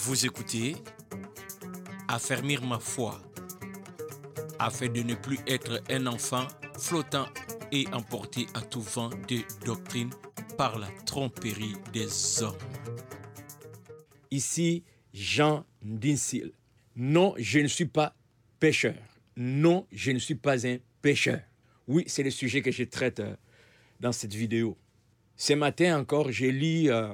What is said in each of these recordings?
Vous écoutez Affermir ma foi afin de ne plus être un enfant flottant et emporté à tout vent de doctrine par la tromperie des hommes. Ici, Jean Dinsil. Non, je ne suis pas pécheur. Non, je ne suis pas un pécheur. Oui, c'est le sujet que je traite euh, dans cette vidéo. Ce matin encore, j'ai lu euh,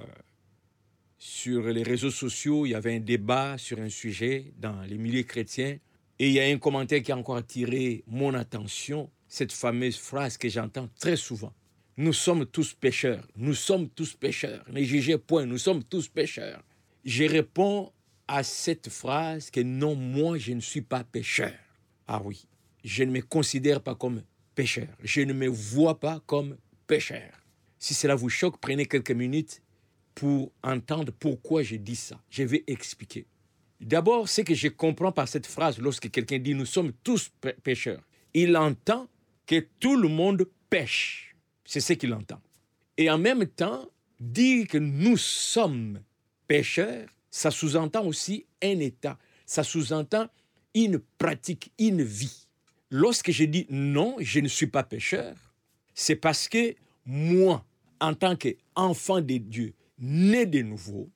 sur les réseaux sociaux, il y avait un débat sur un sujet dans les milieux chrétiens. Et il y a un commentaire qui a encore attiré mon attention, cette fameuse phrase que j'entends très souvent. Nous sommes tous pécheurs, nous sommes tous pécheurs, ne jugez point, nous sommes tous pécheurs. Je réponds à cette phrase que non, moi je ne suis pas pécheur. Ah oui, je ne me considère pas comme pécheur, je ne me vois pas comme pécheur. Si cela vous choque, prenez quelques minutes pour entendre pourquoi je dis ça. Je vais expliquer. D'abord, ce que je comprends par cette phrase lorsque quelqu'un dit nous sommes tous pécheurs, il entend que tout le monde pêche. C'est ce qu'il entend. Et en même temps, dire que nous sommes pécheurs, ça sous-entend aussi un état, ça sous-entend une pratique, une vie. Lorsque je dis non, je ne suis pas pécheur, c'est parce que moi, en tant qu'enfant de Dieu, né de nouveau,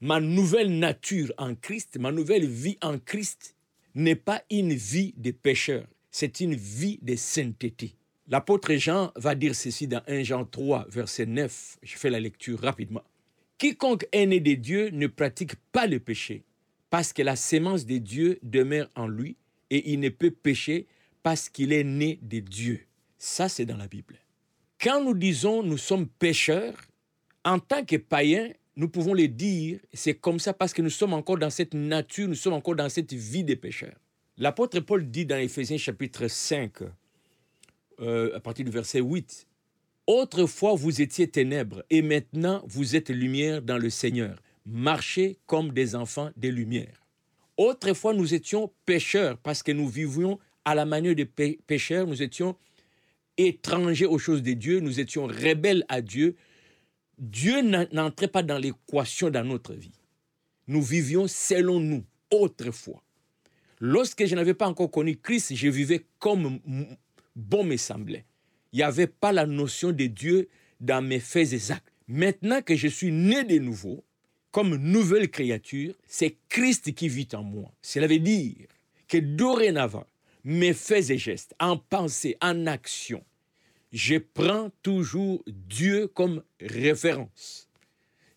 ma nouvelle nature en Christ, ma nouvelle vie en Christ n'est pas une vie de pécheur, c'est une vie de sainteté. L'apôtre Jean va dire ceci dans 1 Jean 3, verset 9. Je fais la lecture rapidement. Quiconque est né de Dieu ne pratique pas le péché, parce que la sémence de Dieu demeure en lui, et il ne peut pécher parce qu'il est né de Dieu. Ça, c'est dans la Bible. Quand nous disons nous sommes pécheurs, en tant que païens, nous pouvons le dire, c'est comme ça parce que nous sommes encore dans cette nature, nous sommes encore dans cette vie des pécheurs. L'apôtre Paul dit dans Éphésiens chapitre 5, euh, à partir du verset 8, Autrefois vous étiez ténèbres et maintenant vous êtes lumière dans le Seigneur. Marchez comme des enfants des lumières. Autrefois nous étions pécheurs parce que nous vivions à la manière des pécheurs, nous étions étrangers aux choses de Dieu, nous étions rebelles à Dieu. Dieu n'entrait pas dans l'équation dans notre vie. Nous vivions selon nous, autrefois. Lorsque je n'avais pas encore connu Christ, je vivais comme bon me semblait. Il n'y avait pas la notion de Dieu dans mes faits et actes. Maintenant que je suis né de nouveau, comme nouvelle créature, c'est Christ qui vit en moi. Cela veut dire que dorénavant, mes faits et gestes, en pensée, en action, je prends toujours Dieu comme référence.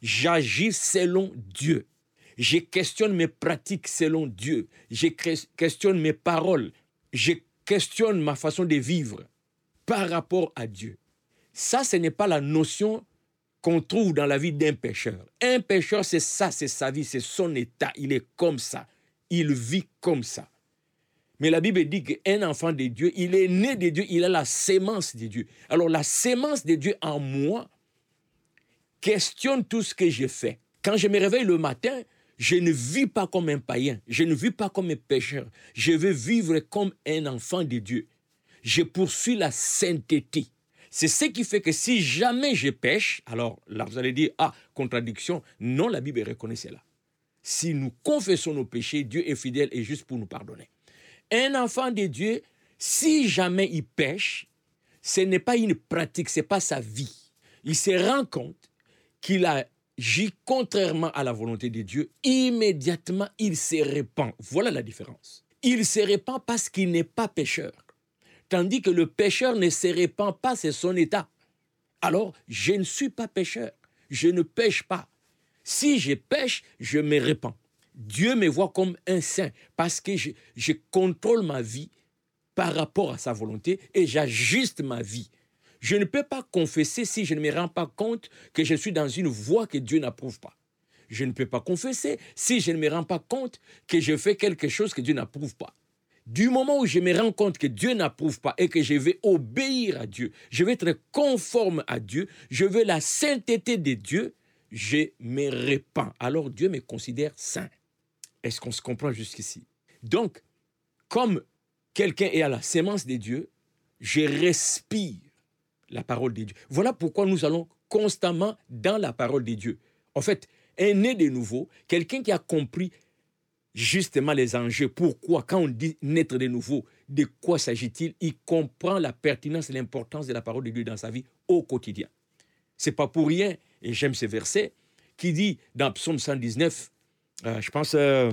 J'agis selon Dieu. Je questionne mes pratiques selon Dieu. Je questionne mes paroles. Je questionne ma façon de vivre par rapport à Dieu. Ça, ce n'est pas la notion qu'on trouve dans la vie d'un pécheur. Un pécheur, c'est ça, c'est sa vie, c'est son état. Il est comme ça. Il vit comme ça. Mais la Bible dit qu'un enfant de Dieu, il est né de Dieu, il a la sémence de Dieu. Alors la sémence de Dieu en moi questionne tout ce que j'ai fait. Quand je me réveille le matin, je ne vis pas comme un païen, je ne vis pas comme un pécheur, je veux vivre comme un enfant de Dieu. Je poursuis la sainteté. C'est ce qui fait que si jamais je pêche, alors là vous allez dire, ah, contradiction. Non, la Bible reconnaît cela. Si nous confessons nos péchés, Dieu est fidèle et juste pour nous pardonner. Un enfant de Dieu, si jamais il pêche, ce n'est pas une pratique, ce n'est pas sa vie. Il se rend compte qu'il agit contrairement à la volonté de Dieu, immédiatement il se répand. Voilà la différence. Il se répand parce qu'il n'est pas pécheur. Tandis que le pécheur ne se répand pas, c'est son état. Alors, je ne suis pas pécheur. Je ne pêche pas. Si je pêche, je me répands. Dieu me voit comme un saint parce que je, contrôle ma vie par rapport à sa volonté et j'ajuste ma vie. Je ne peux pas confesser si je ne me rends pas compte que je suis dans une voie que Dieu n'approuve pas. Je ne peux pas confesser si je ne me rends pas compte que je fais quelque chose que Dieu n'approuve pas. Du moment où je me rends compte que Dieu n'approuve pas et que je vais obéir à Dieu, je vais être conforme à Dieu, je veux la sainteté de Dieu, je me répands. Alors Dieu me considère saint. Est-ce qu'on se comprend jusqu'ici? Donc, comme quelqu'un est à la sémence des dieux, je respire la parole des dieux. Voilà pourquoi nous allons constamment dans la parole des dieux. En fait, un né de nouveau, quelqu'un qui a compris justement les enjeux. Pourquoi, quand on dit naître de nouveau, de quoi s'agit-il Il comprend la pertinence et l'importance de la parole de Dieu dans sa vie au quotidien. C'est pas pour rien, et j'aime ce verset, qui dit dans Psaume 119, euh, je pense, euh,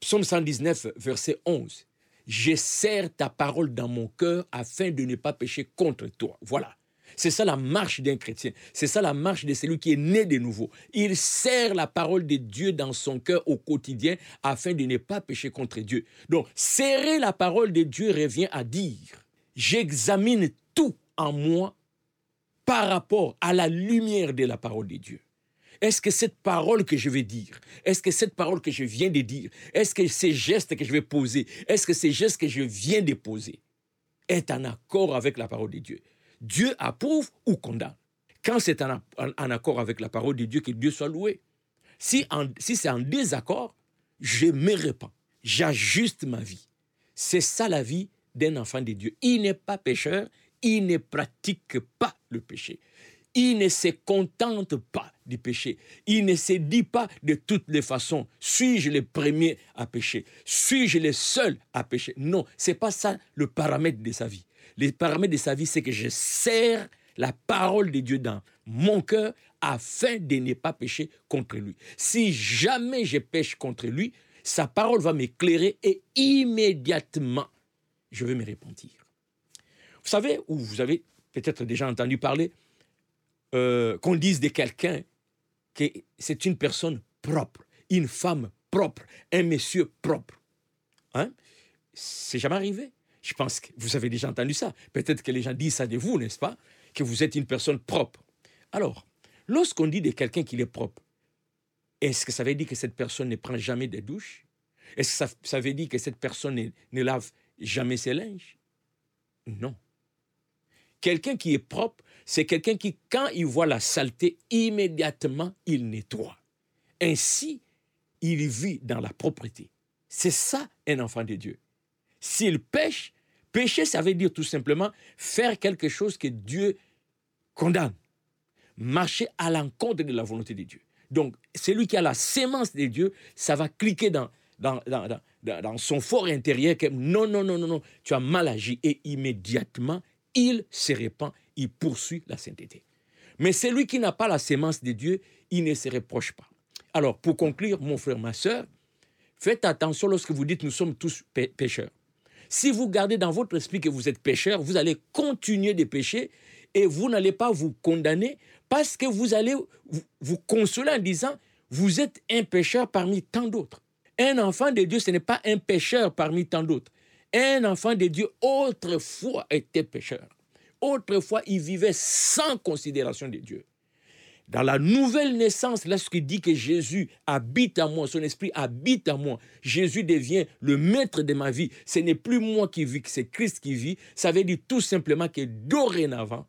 Psaume 119, verset 11, Je serre ta parole dans mon cœur afin de ne pas pécher contre toi. Voilà. C'est ça la marche d'un chrétien. C'est ça la marche de celui qui est né de nouveau. Il serre la parole de Dieu dans son cœur au quotidien afin de ne pas pécher contre Dieu. Donc, serrer la parole de Dieu revient à dire, j'examine tout en moi par rapport à la lumière de la parole de Dieu. Est-ce que cette parole que je vais dire, est-ce que cette parole que je viens de dire, est-ce que ces gestes que je vais poser, est-ce que ces gestes que je viens de poser est en accord avec la parole de Dieu? Dieu approuve ou condamne? Quand c'est en, accord avec la parole de Dieu, que Dieu soit loué. Si, si c'est en désaccord, je me répands, j'ajuste ma vie. C'est ça la vie d'un enfant de Dieu. Il n'est pas pécheur, il ne pratique pas le péché. Il ne se contente pas du péché. Il ne se dit pas de toutes les façons, suis-je le premier à pécher? Suis-je le seul à pécher? Non, c'est pas ça le paramètre de sa vie. Les paramètres de sa vie, c'est que je sers la parole de Dieu dans mon cœur afin de ne pas pécher contre lui. Si jamais je pêche contre lui, sa parole va m'éclairer et immédiatement, je vais me repentir. Vous savez, ou vous avez peut-être déjà entendu parler, euh, qu'on dise de quelqu'un que c'est une personne propre, une femme propre, un monsieur propre. Hein? C'est jamais arrivé. Je pense que vous avez déjà entendu ça. Peut-être que les gens disent ça de vous, n'est-ce pas? Que vous êtes une personne propre. Alors, lorsqu'on dit de quelqu'un qu'il est propre, est-ce que ça veut dire que cette personne ne prend jamais de douche? Est-ce que ça, veut dire que cette personne ne, ne lave jamais ses linges? Non. Quelqu'un qui est propre, c'est quelqu'un qui, quand il voit la saleté, immédiatement, il nettoie. Ainsi, il vit dans la propreté. C'est ça un enfant de Dieu. S'il pêche, pécher, ça veut dire tout simplement faire quelque chose que Dieu condamne. Marcher à l'encontre de la volonté de Dieu. Donc, celui qui a la sémence de Dieu, ça va cliquer dans, dans, son fort intérieur que non, non, non, non, non, tu as mal agi. Et immédiatement, il se répand, il poursuit la sainteté. Mais celui qui n'a pas la sémence de Dieu, il ne se reproche pas. Alors, pour conclure, mon frère, ma soeur, faites attention lorsque vous dites nous sommes tous pécheurs. Si vous gardez dans votre esprit que vous êtes pécheur, vous allez continuer de pécher et vous n'allez pas vous condamner parce que vous allez vous, consoler en disant, vous êtes un pécheur parmi tant d'autres. Un enfant de Dieu, ce n'est pas un pécheur parmi tant d'autres. Un enfant de Dieu, autrefois, était pécheur. Autrefois, il vivait sans considération de Dieu. Dans la nouvelle naissance, lorsqu'il dit que Jésus habite en moi, son esprit habite en moi, Jésus devient le maître de ma vie. Ce n'est plus moi qui vis, c'est Christ qui vit. Ça veut dire tout simplement que dorénavant,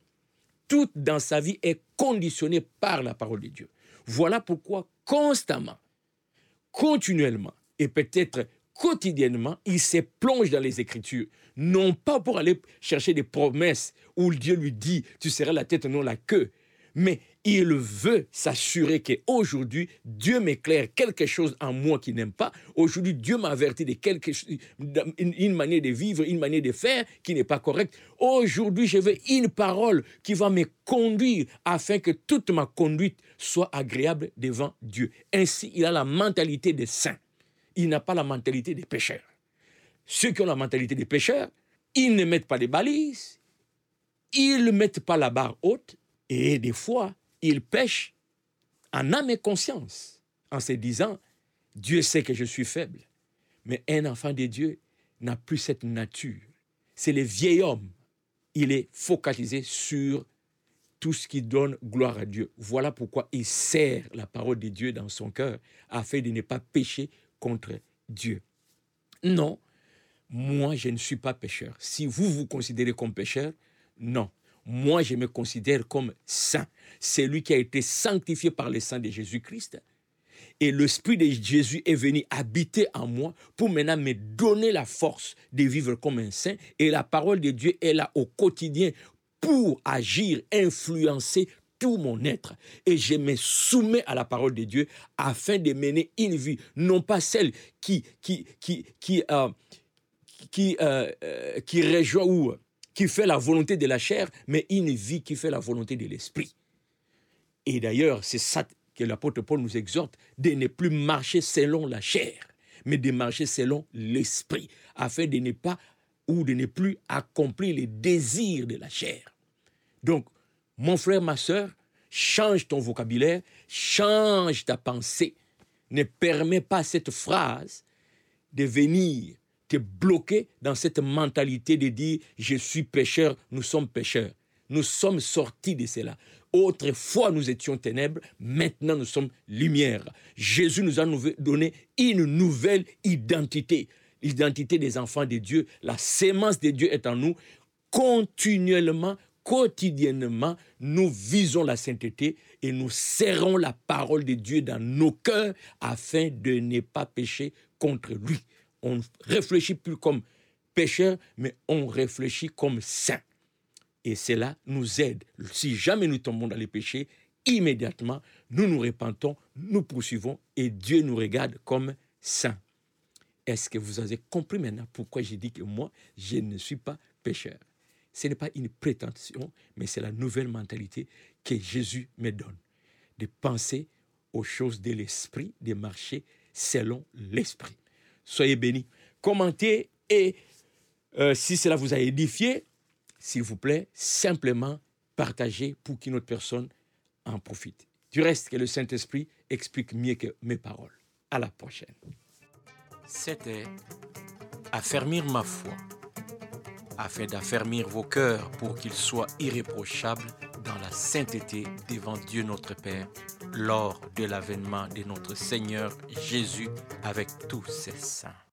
tout dans sa vie est conditionné par la parole de Dieu. Voilà pourquoi constamment, continuellement et peut-être quotidiennement, il se plonge dans les Écritures, non pas pour aller chercher des promesses où Dieu lui dit, tu seras la tête, non la queue, mais il veut s'assurer qu'aujourd'hui, Dieu m'éclaire quelque chose en moi qui n'aime pas. Aujourd'hui, Dieu m'a averti de quelque une manière de vivre, une manière de faire qui n'est pas correcte. Aujourd'hui, je veux une parole qui va me conduire afin que toute ma conduite soit agréable devant Dieu. Ainsi, il a la mentalité des saints. Il n'a pas la mentalité des pécheurs. Ceux qui ont la mentalité des pécheurs, ils ne mettent pas les balises, ils ne mettent pas la barre haute, et des fois, il pêche en âme et conscience, en se disant, Dieu sait que je suis faible. Mais un enfant de Dieu n'a plus cette nature. C'est le vieil homme. Il est focalisé sur tout ce qui donne gloire à Dieu. Voilà pourquoi il sert la parole de Dieu dans son cœur, afin de ne pas pécher contre Dieu. Non, moi je ne suis pas pécheur. Si vous vous considérez comme pécheur, non moi je me considère comme saint, celui qui a été sanctifié par le sang de Jésus-Christ. Et l'Esprit de Jésus est venu habiter en moi pour maintenant me donner la force de vivre comme un saint. Et la parole de Dieu est là au quotidien pour agir, influencer tout mon être et je me soumets à la parole de Dieu afin de mener une vie, non pas celle qui, qui, qui, qui, euh, qui, euh, euh, qui rejoint ou qui fait la volonté de la chair, mais une vie qui fait la volonté de l'esprit. Et d'ailleurs, c'est ça que l'apôtre Paul nous exhorte, de ne plus marcher selon la chair, mais de marcher selon l'esprit, afin de ne pas ou de ne plus accomplir les désirs de la chair. Donc, mon frère, ma soeur, change ton vocabulaire, change ta pensée. Ne permets pas cette phrase de venir te bloquer dans cette mentalité de dire je suis pécheur, nous sommes pécheurs. Nous sommes sortis de cela. Autrefois, nous étions ténèbres, maintenant nous sommes lumière. Jésus nous a donné une nouvelle identité, l'identité des enfants de Dieu. La sémence de Dieu est en nous. Continuellement, quotidiennement, nous visons la sainteté et nous serrons la parole de Dieu dans nos cœurs afin de ne pas pécher contre lui. On ne réfléchit plus comme pécheur, mais on réfléchit comme saint. Et cela nous aide. Si jamais nous tombons dans les péchés, immédiatement, nous nous repentons, nous poursuivons et Dieu nous regarde comme saints. Est-ce que vous avez compris maintenant pourquoi j'ai dit que moi, je ne suis pas pécheur? Ce n'est pas une prétention, mais c'est la nouvelle mentalité que Jésus me donne. De penser aux choses de l'esprit, de marcher selon l'esprit. Soyez bénis. Commentez et euh, si cela vous a édifié, s'il vous plaît, simplement partagez pour qu'une autre personne en profite. Du reste, que le Saint-Esprit explique mieux que mes paroles. À la prochaine. C'était Affermir ma foi, afin d'affermir vos cœurs pour qu'ils soient irréprochables dans la sainteté devant Dieu notre Père lors de l'avènement de notre Seigneur Jésus avec tous ses saints.